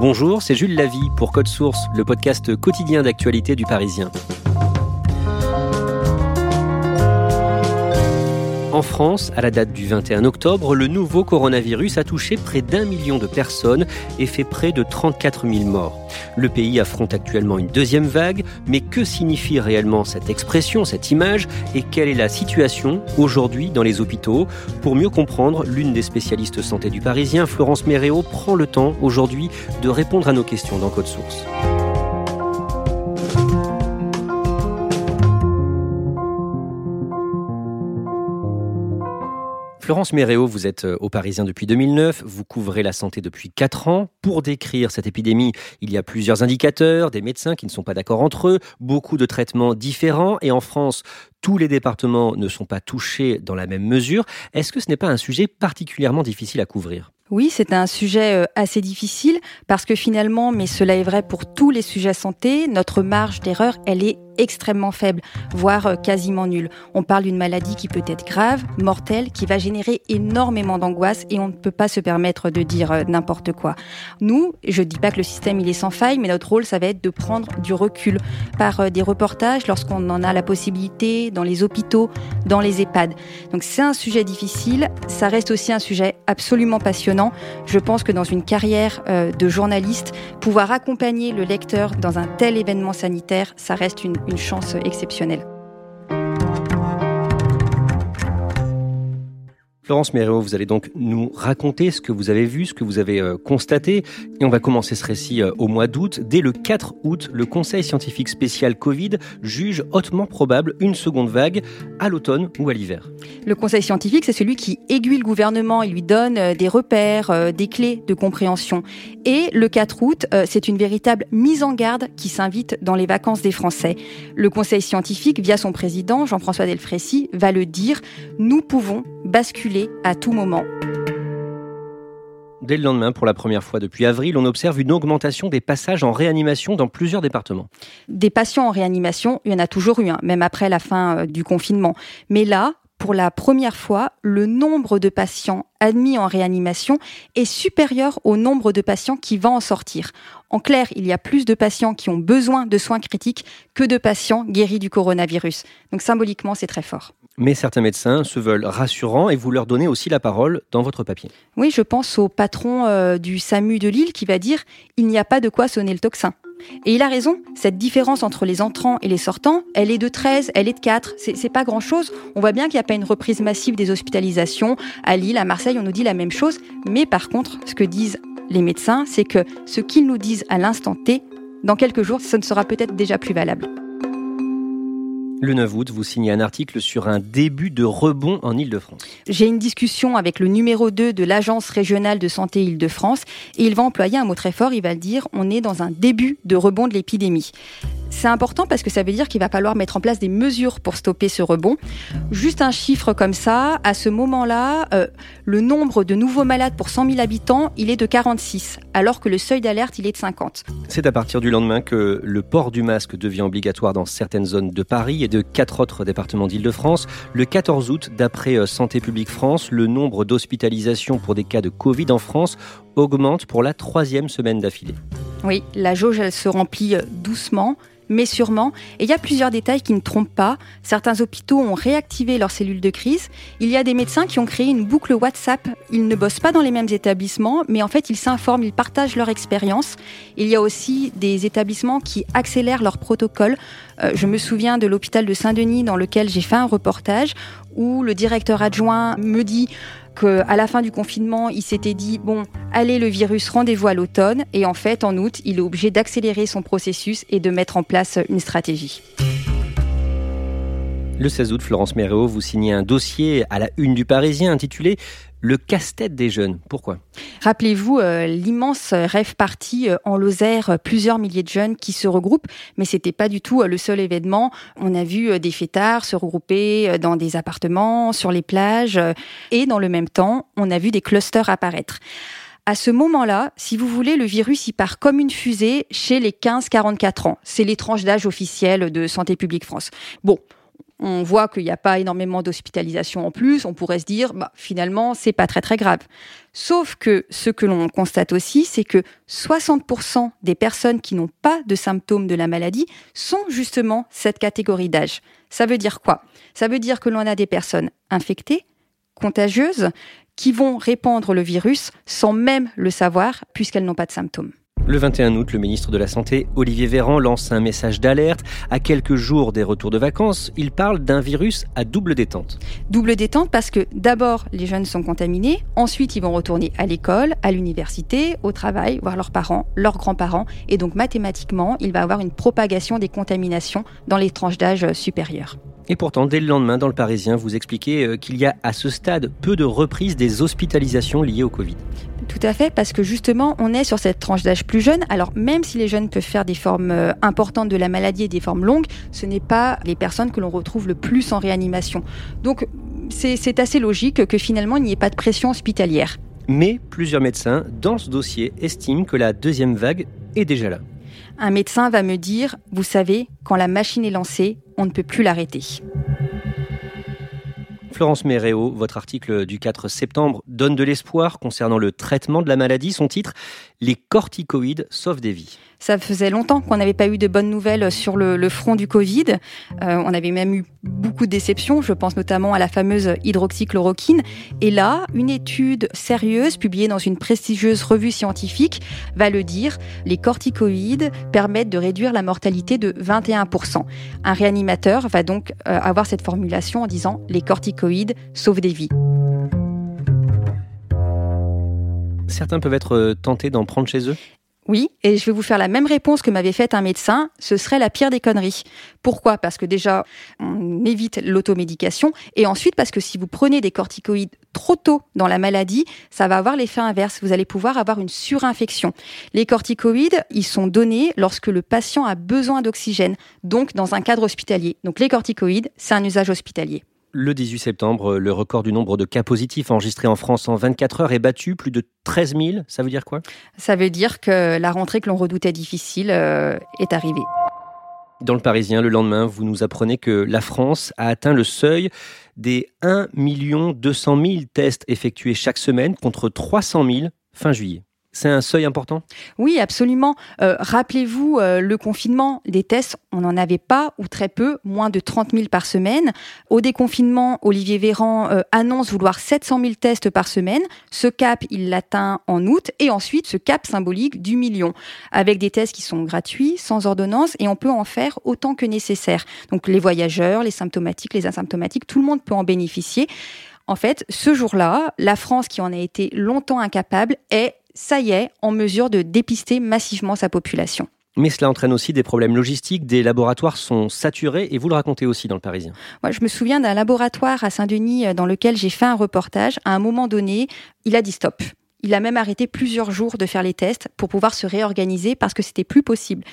Bonjour, c'est Jules Lavie pour Code Source, le podcast quotidien d'actualité du Parisien. En France, à la date du 21 octobre, le nouveau coronavirus a touché près d'un million de personnes et fait près de 34 000 morts. Le pays affronte actuellement une deuxième vague, mais que signifie réellement cette expression, cette image, et quelle est la situation aujourd'hui dans les hôpitaux? Pour mieux comprendre, l'une des spécialistes santé du Parisien, Florence Méréo, prend le temps aujourd'hui de répondre à nos questions dans Code Source. Florence Méréo, vous êtes euh, au Parisien depuis 2009, vous couvrez la santé depuis 4 ans. Pour décrire cette épidémie, il y a plusieurs indicateurs, des médecins qui ne sont pas d'accord entre eux, beaucoup de traitements différents et en France, tous les départements ne sont pas touchés dans la même mesure. Est-ce que ce n'est pas un sujet particulièrement difficile à couvrir? Oui, c'est un sujet euh, assez difficile parce que finalement, mais cela est vrai pour tous les sujets santé, notre marge d'erreur, elle est extrêmement faible, voire euh, quasiment nulle. On parle d'une maladie qui peut être grave, mortelle, qui va générer énormément d'angoisse et on ne peut pas se permettre de dire euh, n'importe quoi. Nous, je ne dis pas que le système il est sans faille, mais notre rôle, ça va être de prendre du recul par des reportages lorsqu'on en a la possibilité dans les hôpitaux, dans les EHPAD. Donc c'est un sujet difficile, ça reste aussi un sujet absolument passionnant je pense que dans une carrière euh, de journaliste, pouvoir accompagner le lecteur dans un tel événement sanitaire, ça reste une, une chance exceptionnelle. Florence Méréo, vous allez donc nous raconter ce que vous avez vu, ce que vous avez euh, constaté. Et on va commencer ce récit euh, au mois d'août. Dès le 4 août, le Conseil scientifique spécial Covid juge hautement probable une seconde vague à l'automne ou à l'hiver. Le Conseil scientifique, c'est celui qui aiguille le gouvernement, il lui donne euh, des repères, des clés de compréhension. Et le 4 août, c'est une véritable mise en garde qui s'invite dans les vacances des Français. Le Conseil scientifique, via son président, Jean-François Delfrécy, va le dire, nous pouvons basculer à tout moment. Dès le lendemain, pour la première fois depuis avril, on observe une augmentation des passages en réanimation dans plusieurs départements. Des patients en réanimation, il y en a toujours eu, même après la fin euh, du confinement. Mais là, pour la première fois, le nombre de patients admis en réanimation est supérieur au nombre de patients qui vont en sortir. En clair, il y a plus de patients qui ont besoin de soins critiques que de patients guéris du coronavirus. Donc symboliquement, c'est très fort. Mais certains médecins se veulent rassurants et vous leur donnez aussi la parole dans votre papier. Oui, je pense au patron euh, du SAMU de Lille qui va dire il n'y a pas de quoi sonner le tocsin. Et il a raison, cette différence entre les entrants et les sortants, elle est de 13, elle est de 4, c'est pas grand chose. On voit bien qu'il n'y a pas une reprise massive des hospitalisations. À Lille, à Marseille, on nous dit la même chose. Mais par contre, ce que disent les médecins, c'est que ce qu'ils nous disent à l'instant T, dans quelques jours, ce ne sera peut-être déjà plus valable. Le 9 août, vous signez un article sur un début de rebond en Ile-de-France. J'ai une discussion avec le numéro 2 de l'Agence régionale de santé Ile-de-France et il va employer un mot très fort, il va dire, on est dans un début de rebond de l'épidémie. C'est important parce que ça veut dire qu'il va falloir mettre en place des mesures pour stopper ce rebond. Juste un chiffre comme ça, à ce moment-là, euh, le nombre de nouveaux malades pour 100 000 habitants, il est de 46, alors que le seuil d'alerte, il est de 50. C'est à partir du lendemain que le port du masque devient obligatoire dans certaines zones de Paris et de quatre autres départements d'Île-de-France. Le 14 août, d'après euh, Santé publique France, le nombre d'hospitalisations pour des cas de Covid en France augmente pour la troisième semaine d'affilée. Oui, la jauge, elle se remplit euh, doucement mais sûrement. Et il y a plusieurs détails qui ne trompent pas. Certains hôpitaux ont réactivé leurs cellules de crise. Il y a des médecins qui ont créé une boucle WhatsApp. Ils ne bossent pas dans les mêmes établissements, mais en fait, ils s'informent, ils partagent leur expérience. Il y a aussi des établissements qui accélèrent leurs protocoles. Euh, je me souviens de l'hôpital de Saint-Denis dans lequel j'ai fait un reportage où le directeur adjoint me dit qu'à la fin du confinement, il s'était dit bon, allez le virus, rendez-vous à l'automne. Et en fait, en août, il est obligé d'accélérer son processus et de mettre en place une stratégie. Le 16 août, Florence Méréo, vous signez un dossier à la une du Parisien intitulé le casse-tête des jeunes. Pourquoi? Rappelez-vous euh, l'immense rêve parti euh, en Lozère, euh, plusieurs milliers de jeunes qui se regroupent, mais c'était pas du tout le seul événement. On a vu des fêtards se regrouper dans des appartements, sur les plages, et dans le même temps, on a vu des clusters apparaître. À ce moment-là, si vous voulez, le virus y part comme une fusée chez les 15-44 ans. C'est les tranches d'âge officielles de Santé publique France. Bon, on voit qu'il n'y a pas énormément d'hospitalisation en plus, on pourrait se dire bah, finalement c'est pas très très grave. Sauf que ce que l'on constate aussi, c'est que 60% des personnes qui n'ont pas de symptômes de la maladie sont justement cette catégorie d'âge. Ça veut dire quoi? Ça veut dire que l'on a des personnes infectées, contagieuses, qui vont répandre le virus sans même le savoir puisqu'elles n'ont pas de symptômes. Le 21 août, le ministre de la Santé, Olivier Véran, lance un message d'alerte. À quelques jours des retours de vacances, il parle d'un virus à double détente. Double détente parce que d'abord, les jeunes sont contaminés, ensuite ils vont retourner à l'école, à l'université, au travail, voir leurs parents, leurs grands-parents, et donc mathématiquement, il va avoir une propagation des contaminations dans les tranches d'âge supérieures. Et pourtant, dès le lendemain, dans le Parisien, vous expliquez euh, qu'il y a à ce stade peu de reprise des hospitalisations liées au Covid. Tout à fait, parce que justement, on est sur cette tranche d'âge plus jeune. Alors, même si les jeunes peuvent faire des formes euh, importantes de la maladie et des formes longues, ce n'est pas les personnes que l'on retrouve le plus en réanimation. Donc, c'est assez logique que finalement, il n'y ait pas de pression hospitalière. Mais plusieurs médecins, dans ce dossier, estiment que la deuxième vague est déjà là. Un médecin va me dire, vous savez, quand la machine est lancée, on ne peut plus l'arrêter. Florence Méréo, votre article du 4 septembre donne de l'espoir concernant le traitement de la maladie. Son titre, Les corticoïdes sauvent des vies. Ça faisait longtemps qu'on n'avait pas eu de bonnes nouvelles sur le, front du Covid. Euh, on avait même eu beaucoup de déceptions. Je pense notamment à la fameuse hydroxychloroquine. Et là, une étude sérieuse publiée dans une prestigieuse revue scientifique va le dire. Les corticoïdes permettent de réduire la mortalité de 21%. Un réanimateur va donc euh, avoir cette formulation en disant les corticoïdes sauvent des vies. Certains peuvent être tentés d'en prendre chez eux? Oui, et je vais vous faire la même réponse que m'avait faite un médecin, ce serait la pire des conneries. Pourquoi? Parce que déjà, on évite l'automédication, et ensuite parce que si vous prenez des corticoïdes trop tôt dans la maladie, ça va avoir l'effet inverse, vous allez pouvoir avoir une surinfection. Les corticoïdes, ils sont donnés lorsque le patient a besoin d'oxygène, donc dans un cadre hospitalier. Donc les corticoïdes, c'est un usage hospitalier. Le 18 septembre, le record du nombre de cas positifs enregistrés en France en 24 heures est battu, plus de 13 000. Ça veut dire quoi? Ça veut dire que la rentrée que l'on redoutait difficile euh, est arrivée. Dans le Parisien, le lendemain, vous nous apprenez que la France a atteint le seuil des 1 200 000 tests effectués chaque semaine contre 300 000 fin juillet. C'est un seuil important? Oui, absolument. Euh, rappelez-vous, euh, le confinement, des tests, on n'en avait pas ou très peu, moins de 30 000 par semaine. Au déconfinement, Olivier Véran euh, annonce vouloir 700 000 tests par semaine. Ce cap, il l'atteint en août. Et ensuite, ce cap symbolique du million, avec des tests qui sont gratuits, sans ordonnance, et on peut en faire autant que nécessaire. Donc les voyageurs, les symptomatiques, les asymptomatiques, tout le monde peut en bénéficier. En fait, ce jour-là, la France, qui en a été longtemps incapable, est ça y est, en mesure de dépister massivement sa population. Mais cela entraîne aussi des problèmes logistiques, des laboratoires sont saturés et vous le racontez aussi dans le Parisien. Moi, je me souviens d'un laboratoire à Saint-Denis euh, dans lequel j'ai fait un reportage. À un moment donné, il a dit stop. Il a même arrêté plusieurs jours de faire les tests pour pouvoir se réorganiser parce que c'était plus possible.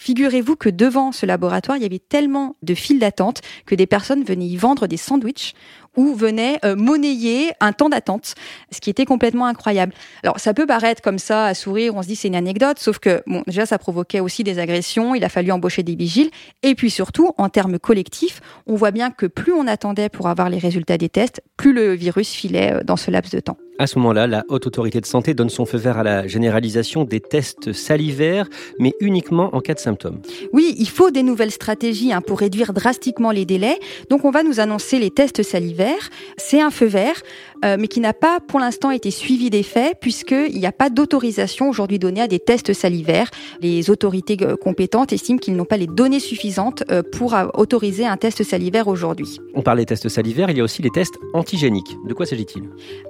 Figurez-vous que devant ce laboratoire, il y avait tellement de files d'attente que des personnes venaient y vendre des sandwichs ou venaient euh, monnayer un temps d'attente, ce qui était complètement incroyable. Alors ça peut paraître comme ça à sourire, on se dit c'est une anecdote, sauf que bon déjà ça provoquait aussi des agressions, il a fallu embaucher des vigiles et puis surtout en termes collectifs, on voit bien que plus on attendait pour avoir les résultats des tests, plus le virus filait euh, dans ce laps de temps. À ce moment-là, la Haute Autorité de Santé donne son feu vert à la généralisation des tests salivaires, mais uniquement en cas de symptômes. Oui, il faut des nouvelles stratégies hein, pour réduire drastiquement les délais. Donc on va nous annoncer les tests salivaires. C'est un feu vert, euh, mais qui n'a pas pour l'instant été suivi des faits, puisqu'il n'y a pas d'autorisation aujourd'hui donnée à des tests salivaires. Les autorités euh, compétentes estiment qu'ils n'ont pas les données suffisantes euh, pour autoriser un test salivaire aujourd'hui. On parle des tests salivaires, il y a aussi les tests antigéniques. De quoi s'agit-il?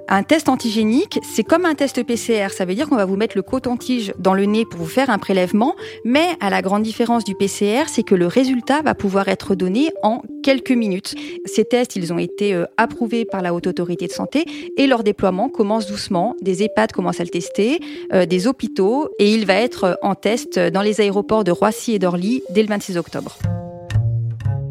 Un test antigénique, c'est comme un test PCR. Ça veut dire qu'on va vous mettre le coton-tige dans le nez pour vous faire un prélèvement, mais à la grande différence du PCR, c'est que le résultat va pouvoir être donné en quelques minutes. Ces tests, ils ont été approuvés par la Haute Autorité de Santé et leur déploiement commence doucement. Des EHPAD commencent à le tester, euh, des hôpitaux, et il va être en test dans les aéroports de Roissy et d'Orly dès le 26 octobre.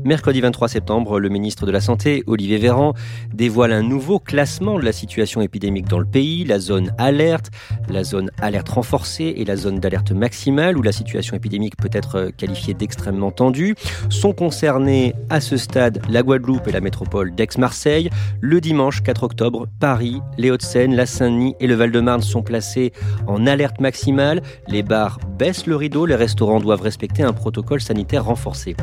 Mercredi 23 septembre, le ministre de la Santé, Olivier Véran, dévoile un nouveau classement de la situation épidémique dans le pays, la zone alerte, la zone alerte renforcée et la zone d'alerte maximale, où la situation épidémique peut être qualifiée d'extrêmement tendue. Sont concernés à ce stade la Guadeloupe et la métropole d'Aix-Marseille. Le dimanche 4 octobre, Paris, les Hauts-de-Seine, la Saint-Denis et le Val-de-Marne sont placés en alerte maximale. Les bars baissent le rideau, les restaurants doivent respecter un protocole sanitaire renforcé.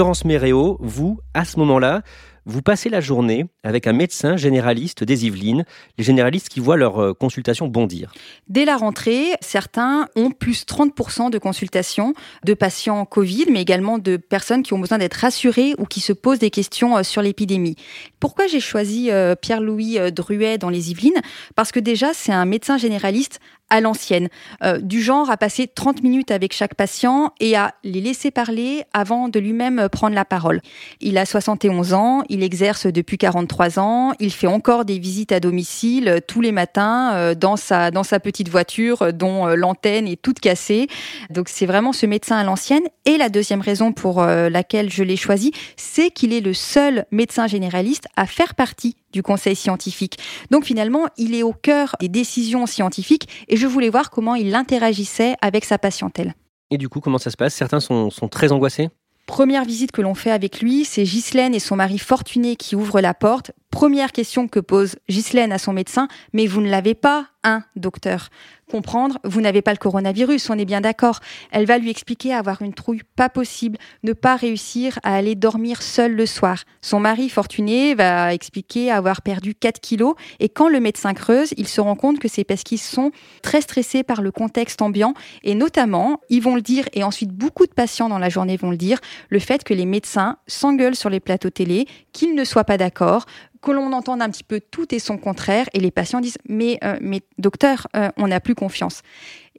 Florence Méréo, vous, à ce moment-là, vous passez la journée avec un médecin généraliste des Yvelines, les généralistes qui voient leur euh, consultation bondir. Dès la rentrée, certains ont plus 30% de consultations de patients Covid, mais également de personnes qui ont besoin d'être rassurées ou qui se posent des questions euh, sur l'épidémie. Pourquoi j'ai choisi euh, Pierre-Louis Druet dans les Yvelines? Parce que déjà, c'est un médecin généraliste à l'ancienne, euh, du genre à passer 30 minutes avec chaque patient et à les laisser parler avant de lui-même prendre la parole. Il a 71 ans, il exerce depuis 43 ans, il fait encore des visites à domicile euh, tous les matins euh, dans sa dans sa petite voiture dont l'antenne est toute cassée. Donc c'est vraiment ce médecin à l'ancienne et la deuxième raison pour laquelle je l'ai choisi, c'est qu'il est le seul médecin généraliste à faire partie du conseil scientifique. Donc finalement, il est au cœur des décisions scientifiques et je voulais voir comment il interagissait avec sa patientèle. Et du coup, comment ça se passe? Certains sont, très angoissés? Première visite que l'on fait avec lui, c'est Ghislaine et son mari Fortuné qui ouvrent la porte. Première question que pose Ghislaine à son médecin, mais vous ne l'avez pas, un docteur comprendre, vous n'avez pas le coronavirus, on est bien d'accord. Elle va lui expliquer avoir une trouille pas possible, ne pas réussir à aller dormir seul le soir. Son mari fortuné va expliquer avoir perdu 4 kilos et quand le médecin creuse, il se rend compte que c'est parce qu'ils sont très stressés par le contexte ambiant et notamment, ils vont le dire et ensuite beaucoup de patients dans la journée vont le dire, le fait que les médecins s'engueulent sur les plateaux télé, qu'ils ne soient pas d'accord, que l'on entende un petit peu tout et son contraire, et les patients disent mais, euh, mais docteur, euh, on n'a plus confiance.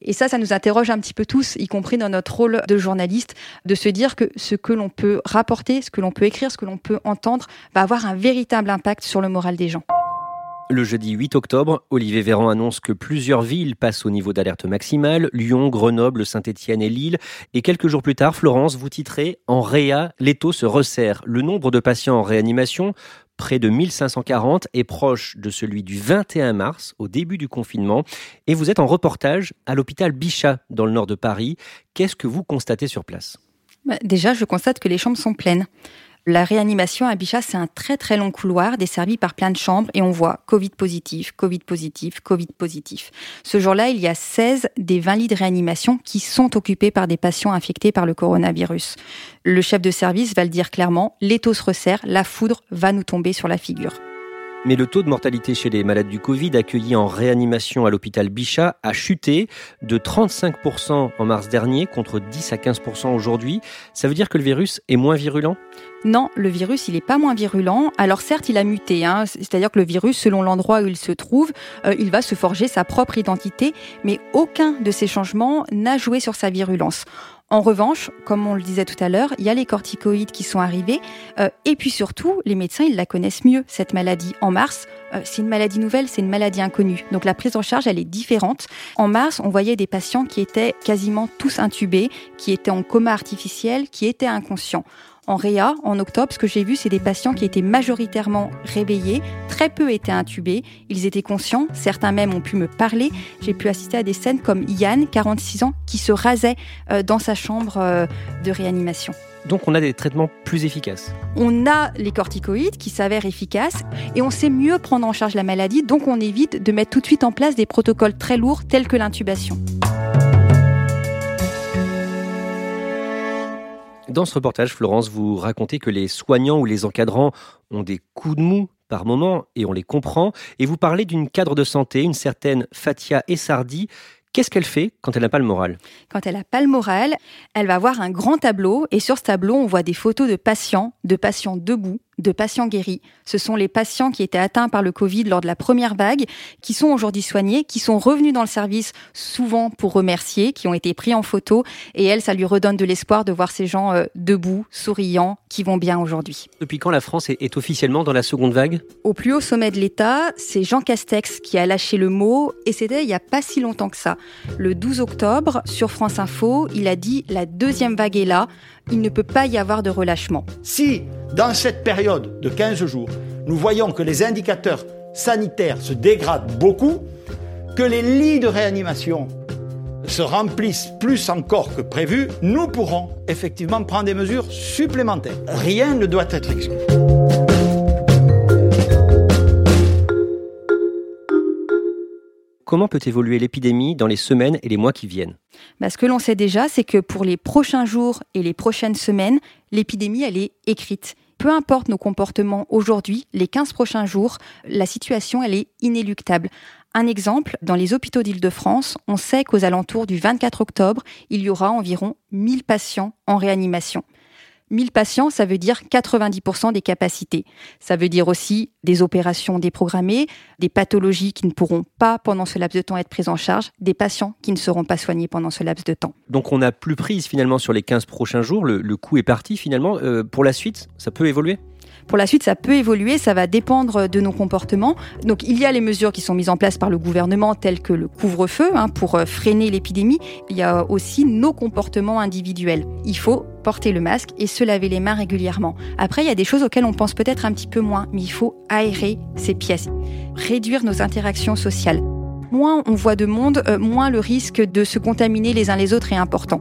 Et ça, ça nous interroge un petit peu tous, y compris dans notre rôle de journaliste, de se dire que ce que l'on peut rapporter, ce que l'on peut écrire, ce que l'on peut entendre, va avoir un véritable impact sur le moral des gens. Le jeudi 8 octobre, Olivier Véran annonce que plusieurs villes passent au niveau d'alerte maximale, Lyon, Grenoble, Saint-Étienne et Lille. Et quelques jours plus tard, Florence, vous titrez En réa, l'étau se resserre. Le nombre de patients en réanimation près de 1540 est proche de celui du 21 mars, au début du confinement. Et vous êtes en reportage à l'hôpital Bichat, dans le nord de Paris. Qu'est-ce que vous constatez sur place? Bah, Déjà, je constate que les chambres sont pleines. La réanimation à Bichat, c'est un très très long couloir desservi par plein de chambres et on voit Covid positif, Covid positif, Covid positif. Ce jour-là, il y a 16 des 20 lits de réanimation qui sont occupés par des patients infectés par le coronavirus. Le chef de service va le dire clairement, l'étau se resserre, la foudre va nous tomber sur la figure. Mais le taux de mortalité chez les malades du Covid accueillis en réanimation à l'hôpital Bichat a chuté de 35% en mars dernier contre 10 à 15% aujourd'hui. Ça veut dire que le virus est moins virulent? Non, le virus, il n'est pas moins virulent. Alors certes, il a muté, hein. c'est-à-dire que le virus, selon l'endroit où il se trouve, euh, il va se forger sa propre identité, mais aucun de ces changements n'a joué sur sa virulence. En revanche, comme on le disait tout à l'heure, il y a les corticoïdes qui sont arrivés. Euh, et puis surtout, les médecins, ils la connaissent mieux, cette maladie. En mars, euh, c'est une maladie nouvelle, c'est une maladie inconnue. Donc la prise en charge, elle est différente. En mars, on voyait des patients qui étaient quasiment tous intubés, qui étaient en coma artificiel, qui étaient inconscients. En réa, en octobre, ce que j'ai vu, c'est des patients qui étaient majoritairement réveillés, très peu étaient intubés, ils étaient conscients, certains même ont pu me parler. J'ai pu assister à des scènes comme Yann, 46 ans, qui se rasait euh, dans sa chambre euh, de réanimation. Donc on a des traitements plus efficaces. On a les corticoïdes qui s'avèrent efficaces et on sait mieux prendre en charge la maladie, donc on évite de mettre tout de suite en place des protocoles très lourds tels que l'intubation. Dans ce reportage, Florence, vous racontez que les soignants ou les encadrants ont des coups de mou par moment et on les comprend. Et vous parlez d'une cadre de santé, une certaine Fatia Essardi, Qu'est-ce qu'elle fait quand elle n'a pas le moral? Quand elle n'a pas le moral, elle va voir un grand tableau et sur ce tableau, on voit des photos de patients, de patients debout, de patients guéris. Ce sont les patients qui étaient atteints par le Covid lors de la première vague, qui sont aujourd'hui soignés, qui sont revenus dans le service souvent pour remercier, qui ont été pris en photo. Et elle, ça lui redonne de l'espoir de voir ces gens euh, debout, souriants, qui vont bien aujourd'hui. Depuis quand la France est, officiellement dans la seconde vague? Au plus haut sommet de l'État, c'est Jean Castex qui a lâché le mot, et c'était il n'y a pas si longtemps que ça. Le 12 octobre, sur France Info, il a dit la deuxième vague est là, il ne peut pas y avoir de relâchement. Si, dans cette période de 15 jours, nous voyons que les indicateurs sanitaires se dégradent beaucoup, que les lits de réanimation se remplissent plus encore que prévu, nous pourrons effectivement prendre des mesures supplémentaires. Rien ne doit être exclu. Comment peut évoluer l'épidémie dans les semaines et les mois qui viennent? Bah, Ce que l'on sait déjà, c'est que pour les prochains jours et les prochaines semaines, l'épidémie, elle est écrite. Peu importe nos comportements aujourd'hui, les 15 prochains jours, la situation, elle est inéluctable. Un exemple, dans les hôpitaux d'Île-de-France, on sait qu'aux alentours du 24 octobre, il y aura environ 1000 patients en réanimation. 1000 patients, ça veut dire 90% des capacités. Ça veut dire aussi des opérations déprogrammées, des pathologies qui ne pourront pas pendant ce laps de temps être prises en charge, des patients qui ne seront pas soignés pendant ce laps de temps. Donc on n'a plus prise finalement sur les 15 prochains jours, le, le coup est parti finalement. Euh, pour la suite, ça peut évoluer? Pour la suite, ça peut évoluer, ça va dépendre de nos comportements. Donc il y a les mesures qui sont mises en place par le gouvernement, telles que le couvre-feu, hein, pour euh, freiner l'épidémie. Il y a aussi nos comportements individuels. Il faut porter le masque et se laver les mains régulièrement. Après, il y a des choses auxquelles on pense peut-être un petit peu moins, mais il faut aérer ces pièces, réduire nos interactions sociales. Moins on voit de monde, euh, moins le risque de se contaminer les uns les autres est important.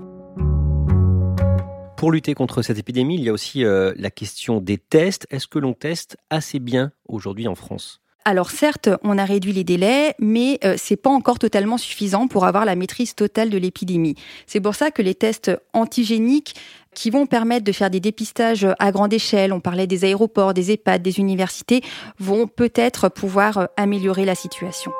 Pour lutter contre cette épidémie, il y a aussi euh, la question des tests. Est-ce que l'on teste assez bien aujourd'hui en France? Alors certes, on a réduit les délais, mais euh, c'est pas encore totalement suffisant pour avoir la maîtrise totale de l'épidémie. C'est pour ça que les tests antigéniques qui vont permettre de faire des dépistages à grande échelle, on parlait des aéroports, des EHPAD, des universités, vont peut-être pouvoir euh, améliorer la situation.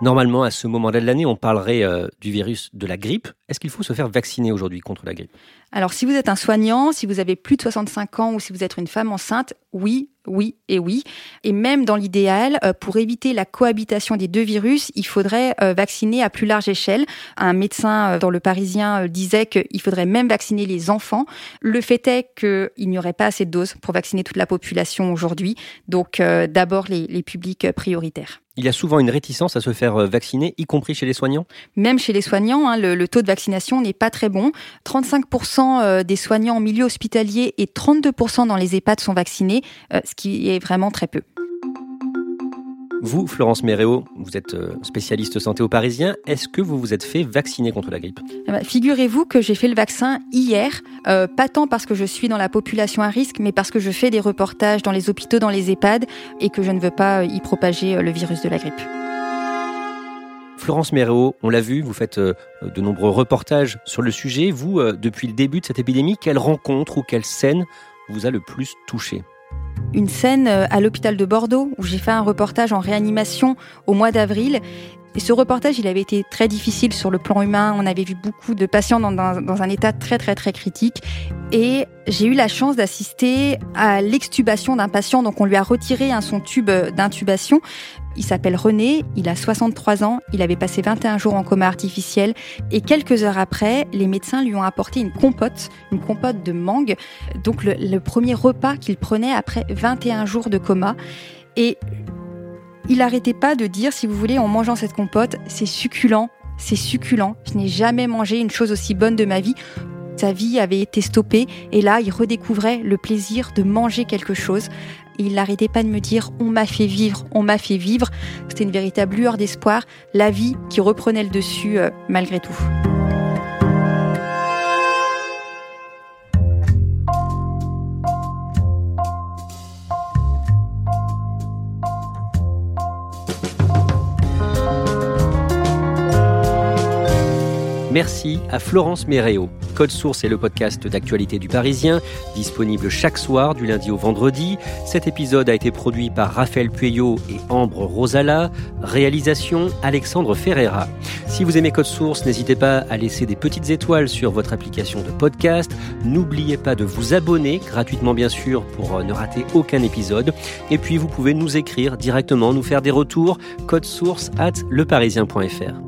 Normalement, à ce moment-là de l'année, on parlerait du virus de la grippe. Est-ce qu'il faut se faire vacciner aujourd'hui contre la grippe? Alors, si vous êtes un soignant, si vous avez plus de 65 ans ou si vous êtes une femme enceinte, oui, oui et oui. Et même dans l'idéal, euh, pour éviter la cohabitation des deux virus, il faudrait euh, vacciner à plus large échelle. Un médecin euh, dans le Parisien disait qu'il faudrait même vacciner les enfants. Le fait est qu'il n'y aurait pas assez de doses pour vacciner toute la population aujourd'hui. Donc, d'abord les, les publics prioritaires. Il y a souvent une réticence à se faire vacciner, y compris chez les soignants? Même chez les soignants, hein, le, le, taux de vaccination n'est pas très bon. 35% des soignants en milieu hospitalier et 32% dans les EHPAD sont vaccinés, ce qui est vraiment très peu. Vous, Florence Méréo, vous êtes euh, spécialiste santé au Parisien. Est-ce que vous vous êtes fait vacciner contre la grippe? Eh ben, Figurez-vous que j'ai fait le vaccin hier, euh, pas tant parce que je suis dans la population à risque, mais parce que je fais des reportages dans les hôpitaux, dans les EHPAD, et que je ne veux pas euh, y propager le virus de la grippe. Florence Méréo, on l'a vu, vous faites de nombreux reportages sur le sujet. Vous, depuis le début de cette épidémie, quelle rencontre ou quelle scène vous a le plus touché? Une scène euh, à l'hôpital de Bordeaux où j'ai fait un reportage en réanimation au mois d'avril. Et ce reportage, il avait été très difficile sur le plan humain. On avait vu beaucoup de patients dans, un état très très très critique. Et j'ai eu la chance d'assister à l'extubation d'un patient. Donc on lui a retiré un son tube d'intubation. Il s'appelle René, il a 63 ans, il avait passé 21 jours en coma artificiel et quelques heures après, les médecins lui ont apporté une compote, une compote de mangue, donc le, premier repas qu'il prenait après 21 jours de coma. Et il n'arrêtait pas de dire, si vous voulez, en mangeant cette compote, c'est succulent, c'est succulent. Je n'ai jamais mangé une chose aussi bonne de ma vie. Sa vie avait été stoppée et là, il redécouvrait le plaisir de manger quelque chose. Il n'arrêtait pas de me dire on m'a fait vivre, on m'a fait vivre. C'était une véritable lueur d'espoir, la vie qui reprenait le dessus euh, malgré tout. Merci à Florence Méréo. Code Source est le podcast d'actualité du Parisien, disponible chaque soir du lundi au vendredi. Cet épisode a été produit par Raphaël Pueyo et Ambre Rosala. Réalisation Alexandre Ferreira. Si vous aimez Code Source, n'hésitez pas à laisser des petites étoiles sur votre application de podcast. N'oubliez pas de vous abonner, gratuitement bien sûr, pour ne rater aucun épisode. Et puis vous pouvez nous écrire directement, nous faire des retours. Code Source at leparisien.fr.